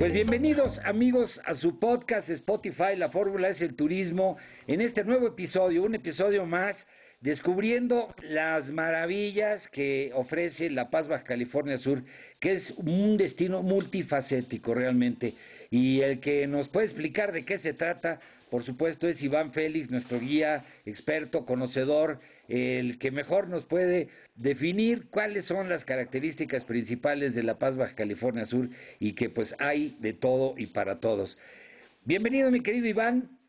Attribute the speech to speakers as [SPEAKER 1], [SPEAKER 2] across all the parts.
[SPEAKER 1] Pues bienvenidos amigos a su podcast Spotify, la fórmula es el turismo, en este nuevo episodio, un episodio más, descubriendo las maravillas que ofrece La Paz Baja California Sur, que es un destino multifacético realmente, y el que nos puede explicar de qué se trata, por supuesto, es Iván Félix, nuestro guía, experto, conocedor, el que mejor nos puede definir cuáles son las características principales de La Paz Baja California Sur y que pues hay de todo y para todos. Bienvenido mi querido Iván.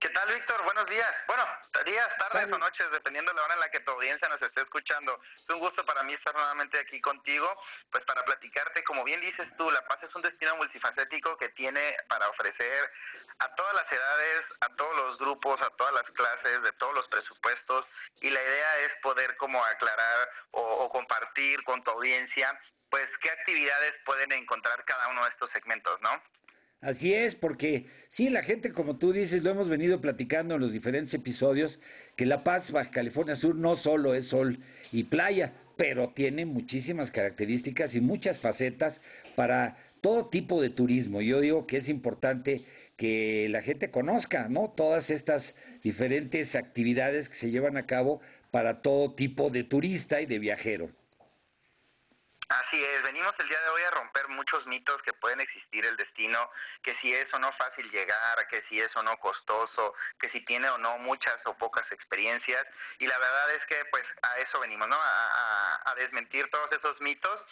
[SPEAKER 2] ¿Qué tal, Víctor? Buenos días. Bueno, días, tardes o noches, dependiendo de la hora en la que tu audiencia nos esté escuchando. Es un gusto para mí estar nuevamente aquí contigo, pues para platicarte, como bien dices tú, La Paz es un destino multifacético que tiene para ofrecer a todas las edades, a todos los grupos, a todas las clases, de todos los presupuestos, y la idea es poder como aclarar o, o compartir con tu audiencia, pues qué actividades pueden encontrar cada uno de estos segmentos, ¿no?
[SPEAKER 1] Así es, porque sí, la gente, como tú dices, lo hemos venido platicando en los diferentes episodios, que La Paz, Baja California Sur, no solo es sol y playa, pero tiene muchísimas características y muchas facetas para todo tipo de turismo. Yo digo que es importante que la gente conozca, ¿no? Todas estas diferentes actividades que se llevan a cabo para todo tipo de turista y de viajero.
[SPEAKER 2] Así es, venimos el día de hoy a romper muchos mitos que pueden existir el destino, que si es o no fácil llegar, que si es o no costoso, que si tiene o no muchas o pocas experiencias y la verdad es que pues a eso venimos, ¿no? A, a, a desmentir todos esos mitos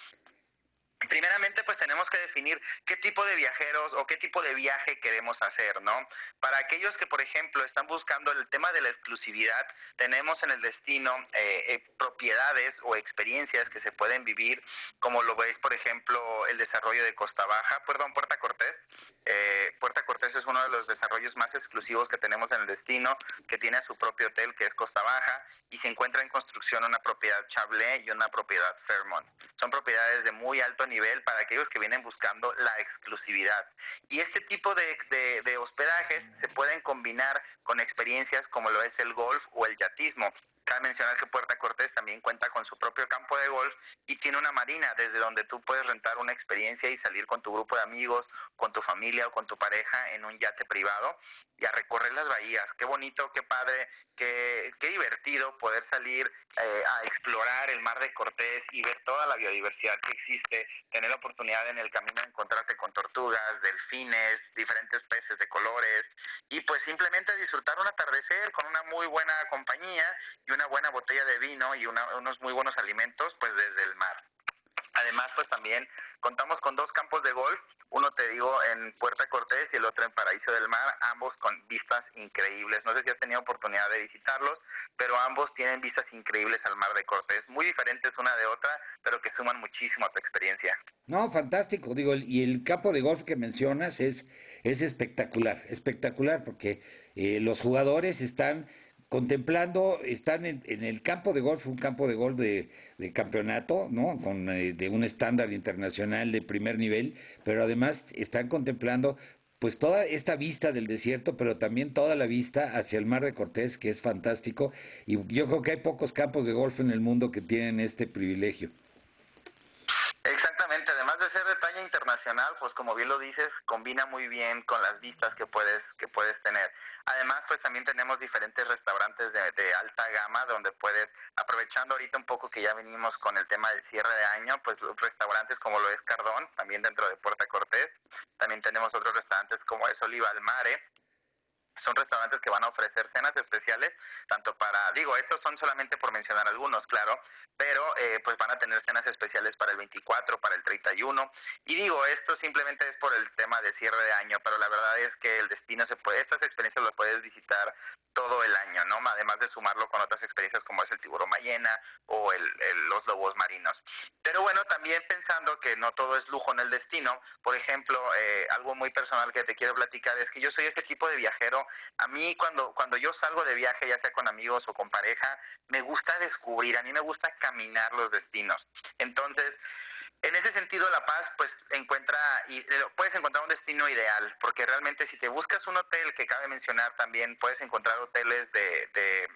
[SPEAKER 2] Primeramente, pues tenemos que definir qué tipo de viajeros o qué tipo de viaje queremos hacer, ¿no? Para aquellos que, por ejemplo, están buscando el tema de la exclusividad, tenemos en el destino eh, eh, propiedades o experiencias que se pueden vivir, como lo veis, por ejemplo, el desarrollo de Costa Baja, perdón, Puerta Cortés. Eh, Puerta Cortés es uno de los desarrollos más exclusivos que tenemos en el destino, que tiene su propio hotel, que es Costa Baja, y se encuentra en construcción una propiedad Chablé y una propiedad Fairmont. Son propiedades de muy alto nivel para aquellos que vienen buscando la exclusividad. Y este tipo de, de, de hospedajes se pueden combinar con experiencias como lo es el golf o el yatismo. Cabe mencionar que Puerta Cortés también cuenta con su propio campo de golf y tiene una marina desde donde tú puedes rentar una experiencia y salir con tu grupo de amigos, con tu familia o con tu pareja en un yate privado y a recorrer las bahías. Qué bonito, qué padre, qué, qué divertido poder salir eh, a explorar el mar de Cortés y ver toda la biodiversidad que existe, tener la oportunidad en el camino de encontrarte con tortugas, delfines, diferentes peces de colores y pues simplemente disfrutar un atardecer con una muy buena compañía y una buena botella de vino y una, unos muy buenos alimentos pues desde el mar. Además, pues también contamos con dos campos de golf, uno te digo en Puerta Cortés y el otro en Paraíso del Mar, ambos con vistas increíbles. No sé si has tenido oportunidad de visitarlos, pero ambos tienen vistas increíbles al Mar de Cortés, muy diferentes una de otra, pero que suman muchísimo a tu experiencia.
[SPEAKER 1] No, fantástico, digo, y el campo de golf que mencionas es es espectacular, espectacular porque eh, los jugadores están contemplando, están en, el campo de golf, un campo de golf de, de campeonato, ¿no? Con eh, de un estándar internacional de primer nivel, pero además están contemplando pues toda esta vista del desierto, pero también toda la vista hacia el mar de Cortés, que es fantástico, y yo creo que hay pocos campos de golf en el mundo que tienen este privilegio.
[SPEAKER 2] Exactamente, además de ser de talla internacional, pues como bien lo dices, combina muy bien con las vistas que puedes que puedes tener. Además, pues también tenemos diferentes restaurantes de, alta gama donde puedes, aprovechando ahorita un poco que ya venimos con el tema del cierre de año, pues restaurantes como lo es Cardón, también dentro de Puerta Cortés, también tenemos otros restaurantes como es Oliva al Mare, son restaurantes que van a ofrecer cenas especiales, tanto para, digo, estos son solamente por mencionar algunos, claro, pero eh, pues van a tener cenas especiales para el 24, para el 31, y digo, esto simplemente es por el tema de cierre de año, pero la verdad es que el destino se puede, estas experiencias las puedes visitar todo el año, ¿no? Además de sumarlo con otras experiencias como es el tiburón ballena o el, los lobos marinos. Pero bueno, también pensando que no todo es lujo en el destino, por ejemplo, eh, algo muy personal que te quiero platicar es que yo soy este tipo de viajero a mí cuando, cuando yo salgo de viaje, ya sea con amigos o con pareja, me gusta descubrir, a mí me gusta caminar los destinos. Entonces, en ese sentido, La Paz, pues encuentra, y puedes encontrar un destino ideal, porque realmente si te buscas un hotel, que cabe mencionar también, puedes encontrar hoteles de, de,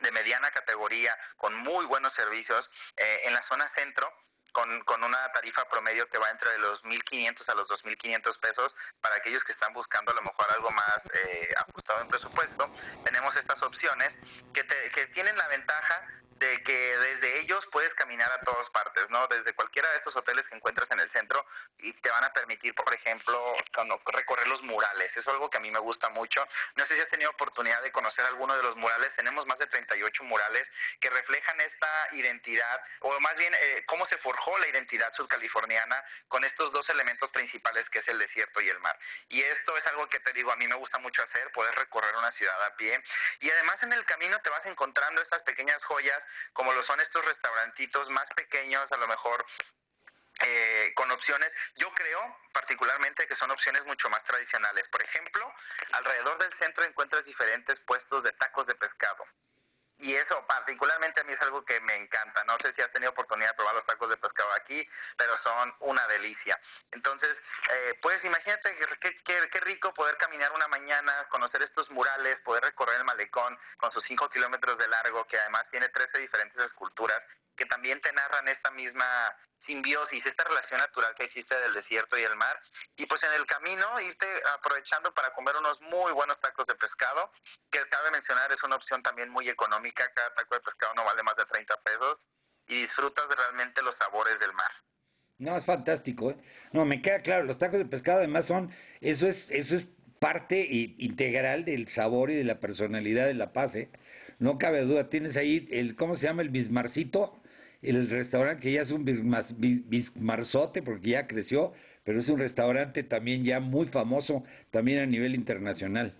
[SPEAKER 2] de mediana categoría, con muy buenos servicios, eh, en la zona centro, con, con una tarifa promedio que va entre los 1.500 a los 2.500 pesos para aquellos que están buscando a lo mejor algo más eh, ajustado en presupuesto. Tenemos estas opciones que, te, que tienen la ventaja de que desde ellos puedes caminar a todas partes, ¿no? Desde cualquiera de estos hoteles que encuentras y te van a permitir, por ejemplo, recorrer los murales. Eso es algo que a mí me gusta mucho. No sé si has tenido oportunidad de conocer alguno de los murales. Tenemos más de 38 murales que reflejan esta identidad, o más bien eh, cómo se forjó la identidad sudcaliforniana con estos dos elementos principales que es el desierto y el mar. Y esto es algo que te digo, a mí me gusta mucho hacer, poder recorrer una ciudad a pie. Y además en el camino te vas encontrando estas pequeñas joyas como lo son estos restaurantitos más pequeños, a lo mejor eh, con opciones, yo creo particularmente que son opciones mucho más tradicionales. Por ejemplo, alrededor del centro encuentras diferentes puestos de tacos de pescado y eso particularmente a mí es algo que me encanta. No sé si has tenido oportunidad de probar los tacos de pescado aquí, pero son una delicia. Entonces, eh, pues imagínate qué, qué, qué, rico poder caminar una mañana, conocer estos murales, poder recorrer el malecón con sus 5 kilómetros de largo, que además tiene 13 diferentes esculturas que también te narran esta misma simbiosis, esta relación natural que existe del desierto y el mar. Y pues en el camino irte aprovechando para comer unos muy buenos tacos de pescado, que cabe mencionar es una opción también muy económica, cada taco de pescado no vale más de 30 pesos y disfrutas realmente los sabores del mar.
[SPEAKER 1] No, es fantástico. ¿eh? No, me queda claro, los tacos de pescado además son, eso es, eso es parte integral del sabor y de la personalidad de La Paz, ¿eh? No cabe duda, tienes ahí el, ¿cómo se llama? El bismarcito, el restaurante que ya es un bismarzote porque ya creció, pero es un restaurante también ya muy famoso también a nivel internacional.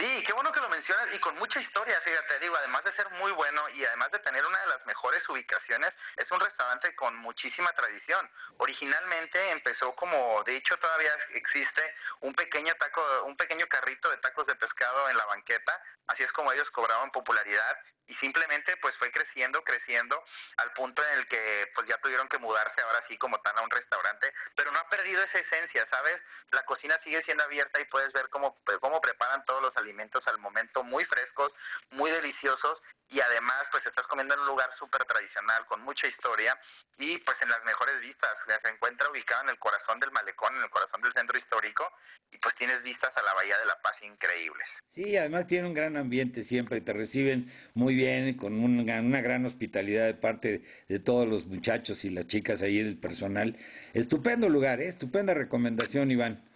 [SPEAKER 2] Sí, qué bueno que lo mencionas y con mucha historia, fíjate, digo, además de ser muy bueno y además de tener una de las mejores ubicaciones, es un restaurante con muchísima tradición. Originalmente empezó como, de hecho todavía existe un pequeño taco, un pequeño carrito de tacos de pescado en la banqueta, así es como ellos cobraban popularidad y simplemente pues fue creciendo, creciendo al punto en el que pues ya tuvieron que mudarse ahora sí como tan a un restaurante, pero no ha perdido esa esencia, ¿sabes? La cocina sigue siendo abierta y puedes ver cómo, cómo preparan todos los alimentos al momento, muy frescos, muy deliciosos y además pues estás comiendo en un lugar súper tradicional con mucha historia y pues en las mejores vistas, se encuentra ubicado en el corazón del malecón, en el corazón del centro histórico y pues tienes vistas a la Bahía de la Paz increíbles.
[SPEAKER 1] Sí, además tiene un gran ambiente siempre, te reciben muy bien, con una, una gran hospitalidad de parte de, todos los muchachos y las chicas ahí del personal. Estupendo lugar, ¿eh? estupenda recomendación, Iván.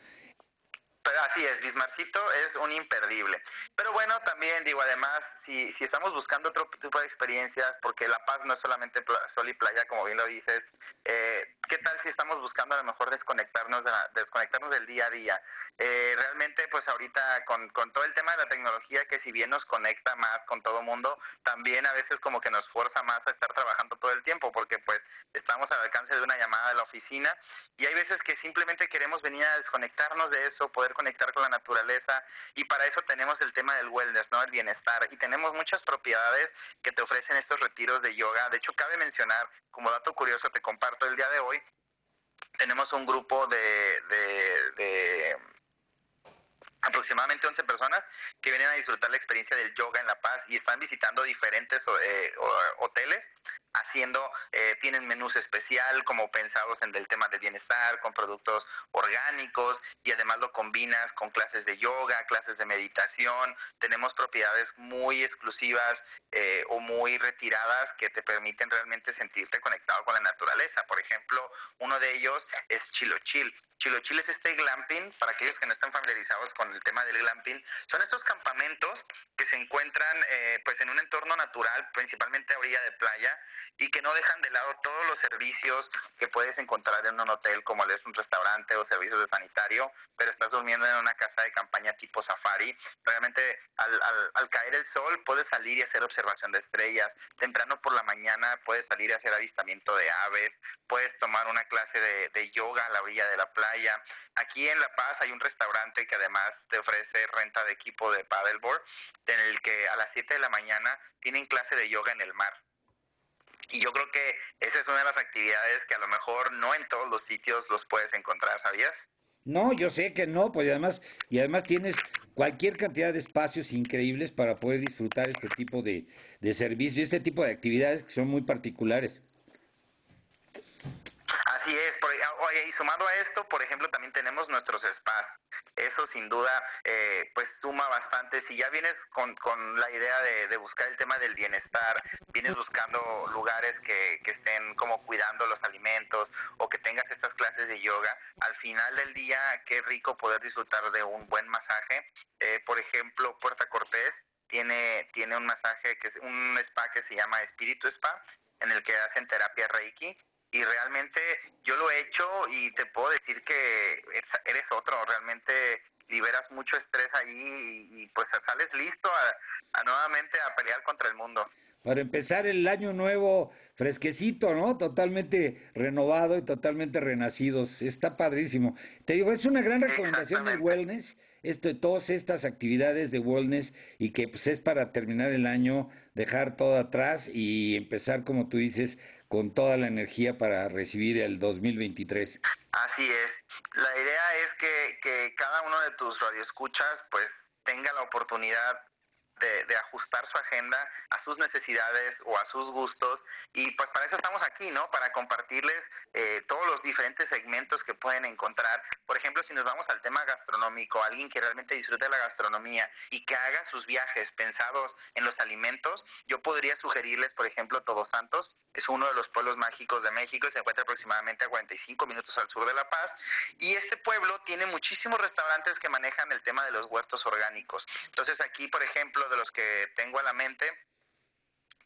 [SPEAKER 2] Así es, Bismarcito es un imperdible. Pero bueno, también digo, además, si, si estamos buscando otro tipo de experiencias, porque La Paz no es solamente sol y playa, como bien lo dices, eh, ¿qué tal si estamos buscando a lo mejor desconectarnos, de desconectarnos del día a día? Eh, realmente, pues ahorita con, con todo el tema de la tecnología, que si bien nos conecta más con todo mundo, también a veces como que nos fuerza más a estar trabajando todo el tiempo, porque pues estamos al alcance de una llamada de la oficina y hay veces que simplemente queremos venir a desconectarnos de eso, poder conectar con la naturaleza y para eso tenemos el tema del wellness, ¿no? El bienestar y tenemos muchas propiedades que te ofrecen estos retiros de yoga. De hecho, cabe mencionar, como dato curioso, te comparto el día de hoy, tenemos un grupo de, de, de aproximadamente 11 personas que vienen a disfrutar la experiencia del yoga en La Paz y están visitando diferentes eh, hoteles haciendo, eh, tienen menús especial como pensados en el tema del bienestar, con productos orgánicos y además lo combinas con clases de yoga, clases de meditación. Tenemos propiedades muy exclusivas eh, o muy retiradas que te permiten realmente sentirte conectado con la naturaleza. Por ejemplo, uno de ellos es Chilochil. Chilochil es este glamping, para aquellos que no están familiarizados con el tema del glamping, son estos campamentos que se encuentran eh, pues en un entorno natural, principalmente a orilla de playa, y que no dejan de lado todos los servicios que puedes encontrar en un hotel, como es un restaurante o servicios de sanitario, pero estás durmiendo en una casa de campaña tipo safari. Realmente al, al, al caer el sol puedes salir y hacer observación de estrellas. Temprano por la mañana puedes salir y hacer avistamiento de aves. Puedes tomar una clase de, de yoga a la orilla de la playa. Aquí en La Paz hay un restaurante que además te ofrece renta de equipo de paddleboard, en el que a las 7 de la mañana tienen clase de yoga en el mar. Y yo creo que esa es una de las actividades que a lo mejor no en todos los sitios los puedes encontrar, ¿sabías?
[SPEAKER 1] No, yo sé que no, pues además, y además tienes cualquier cantidad de espacios increíbles para poder disfrutar este tipo de, de servicios, este tipo de actividades que son muy particulares.
[SPEAKER 2] Así es, por, y sumado a esto, por ejemplo, también tenemos nuestros spas. Eso sin duda, eh, pues suma bastante. Si ya vienes con, con la idea de, de buscar el tema del bienestar, vienes buscando lugares que, que estén como cuidando los alimentos o que tengas estas clases de yoga, al final del día, qué rico poder disfrutar de un buen masaje. Eh, por ejemplo, Puerta Cortés tiene, tiene un masaje, que es un spa que se llama Espíritu Spa, en el que hacen terapia Reiki y realmente yo lo he hecho y te puedo decir que eres otro, realmente liberas mucho estrés allí y, y pues sales listo a, a, nuevamente a pelear contra el mundo.
[SPEAKER 1] Para empezar el año nuevo fresquecito, ¿no? Totalmente renovado y totalmente renacidos. Está padrísimo. Te digo, es una gran recomendación del wellness, esto, todas estas actividades de wellness y que pues es para terminar el año, dejar todo atrás y empezar, como tú dices, con toda la energía para recibir el 2023.
[SPEAKER 2] Así es. La idea es que, que cada uno de tus radioescuchas pues tenga la oportunidad de, ajustar su agenda a sus necesidades o a sus gustos y pues para eso estamos aquí, ¿no? Para compartirles eh, todos los diferentes segmentos que pueden encontrar. Por ejemplo, si nos vamos al tema gastronómico, alguien que realmente disfrute la gastronomía y que haga sus viajes pensados en los alimentos, yo podría sugerirles, por ejemplo, Todos Santos, es uno de los pueblos mágicos de México y se encuentra aproximadamente a 45 minutos al sur de La Paz. Y este pueblo tiene muchísimos restaurantes que manejan el tema de los huertos orgánicos. Entonces aquí, por ejemplo, de los que tengo a la mente,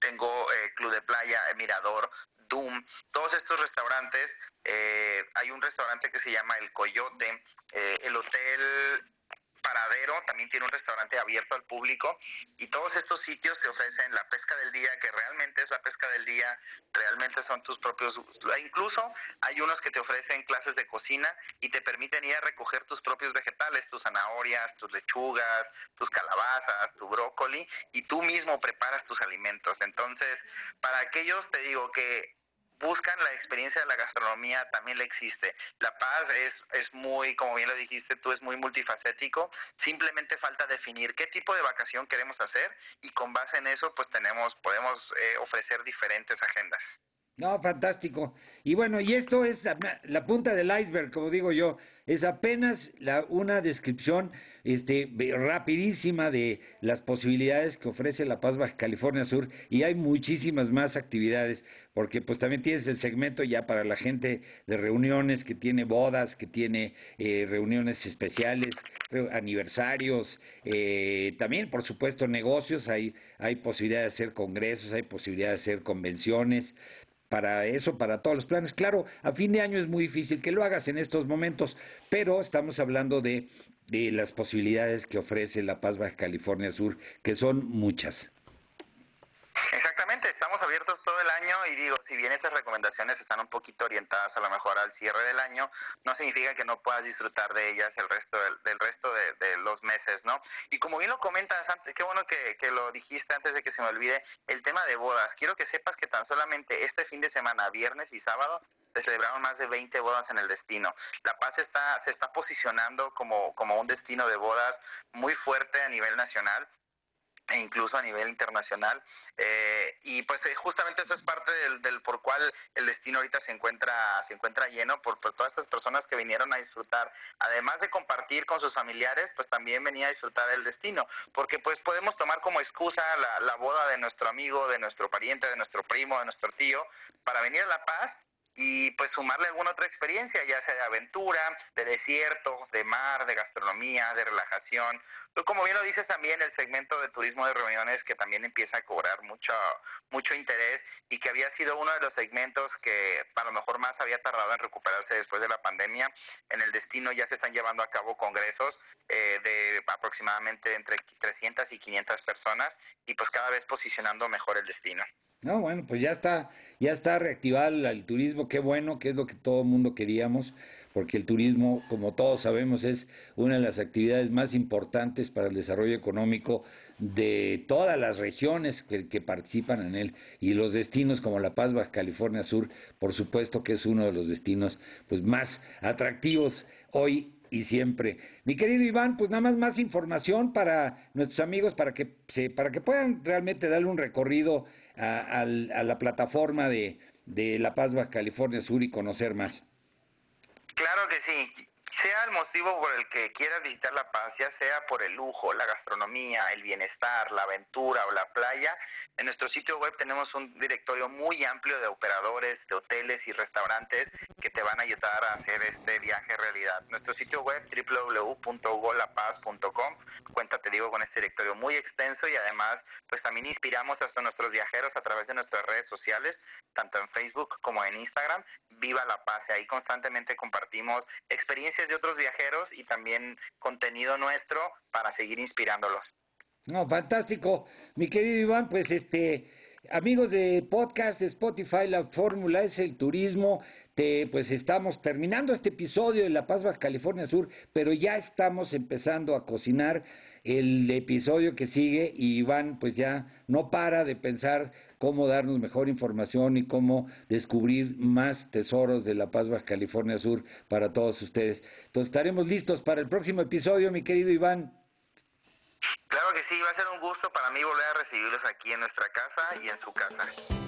[SPEAKER 2] tengo eh, Club de Playa, Mirador, Doom, todos estos restaurantes. Eh, hay un restaurante que se llama El Coyote, eh, el Hotel Paradero también tiene un restaurante abierto al público y todos estos sitios te ofrecen la pesca del día, que realmente es la pesca del día, realmente son tus propios, incluso hay unos que te ofrecen clases de cocina y te permiten ir a recoger tus propios vegetales, tus zanahorias, tus lechugas, tus calabazas, tu brócoli y tú mismo preparas tus alimentos. Entonces, para aquellos te digo que buscan la experiencia de la gastronomía también le existe. La Paz es, es muy, como bien lo dijiste tú, es muy multifacético. Simplemente falta definir qué tipo de vacación queremos hacer y con base en eso pues tenemos, podemos eh, ofrecer diferentes agendas.
[SPEAKER 1] No, fantástico. Y bueno, y esto es la, la, punta del iceberg, como digo yo, es apenas la, una descripción este, rapidísima de las posibilidades que ofrece La Paz Baja California Sur y hay muchísimas más actividades, porque pues también tienes el segmento ya para la gente de reuniones, que tiene bodas, que tiene eh, reuniones especiales, aniversarios, eh, también por supuesto negocios, hay, hay posibilidad de hacer congresos, hay posibilidad de hacer convenciones, para eso, para todos los planes. Claro, a fin de año es muy difícil que lo hagas en estos momentos, pero estamos hablando de, de las posibilidades que ofrece La Paz Baja California Sur, que son muchas.
[SPEAKER 2] Exactamente, estamos abiertos todo el año y digo, si bien esas recomendaciones están un poquito orientadas a lo mejor al cierre del año, no significa que no puedas disfrutar de ellas el resto del, del resto de, los meses, ¿no? Y como bien lo comentas antes, qué bueno que lo dijiste antes de que se me olvide, el tema de bodas. Quiero que sepas que tan solamente este fin de semana, viernes y sábado, se celebraron más de 20 bodas en el destino. La Paz está, se está posicionando como, como un destino de bodas muy fuerte a nivel nacional e incluso a nivel internacional. Eh, y pues eh, justamente eso es parte del, del, por cual el destino ahorita se encuentra se encuentra lleno por, por todas estas personas que vinieron a disfrutar. Además de compartir con sus familiares, pues también venía a disfrutar del destino, porque pues podemos tomar como excusa la, la boda de nuestro amigo, de nuestro pariente, de nuestro primo, de nuestro tío, para venir a La Paz y pues sumarle alguna otra experiencia, ya sea de aventura, de desierto, de mar, de gastronomía, de relajación. Pues como bien lo dices también, el segmento de turismo de reuniones que también empieza a cobrar mucho, mucho interés y que había sido uno de los segmentos que a lo mejor más había tardado en recuperarse después de la pandemia. En el destino ya se están llevando a cabo congresos eh, de aproximadamente entre 300 y 500 personas y pues cada vez posicionando mejor el destino.
[SPEAKER 3] No, bueno, pues ya está, ya está reactivado el, turismo, qué bueno, que es lo que todo el mundo queríamos, porque el turismo, como todos sabemos, es una de las actividades más importantes para el desarrollo económico de todas las regiones que, que participan en él y los destinos como La Paz, Baja California Sur, por supuesto que es uno de los destinos pues más atractivos hoy y siempre. Mi querido Iván, pues nada más más información para nuestros amigos para que se, para que puedan realmente darle un recorrido a, la plataforma de, de La Paz, Baja California Sur y conocer más.
[SPEAKER 2] Claro que sí sea el motivo por el que quieras visitar La Paz, ya sea por el lujo, la gastronomía, el bienestar, la aventura o la playa, en nuestro sitio web tenemos un directorio muy amplio de operadores, de hoteles y restaurantes que te van a ayudar a hacer este viaje realidad. Nuestro sitio web www.golapaz.com cuenta, te digo, con este directorio muy extenso y además pues también inspiramos a nuestros viajeros a través de nuestras redes sociales, tanto en Facebook como en Instagram, Viva La Paz. Ahí constantemente compartimos experiencias de otros viajeros y también contenido nuestro para seguir inspirándolos.
[SPEAKER 3] No, fantástico. Mi querido Iván, pues este, amigos de podcast, Spotify, la fórmula es el turismo. Te, pues estamos terminando este episodio de La Paz, Baja California Sur, pero ya estamos empezando a cocinar el episodio que sigue y Iván pues ya no para de pensar cómo darnos mejor información y cómo descubrir más tesoros de La Paz, Baja California Sur para todos ustedes. Entonces estaremos listos para el próximo episodio, mi querido Iván.
[SPEAKER 2] Claro que sí, va a ser un gusto para mí volver a recibirlos aquí en nuestra casa y en su casa.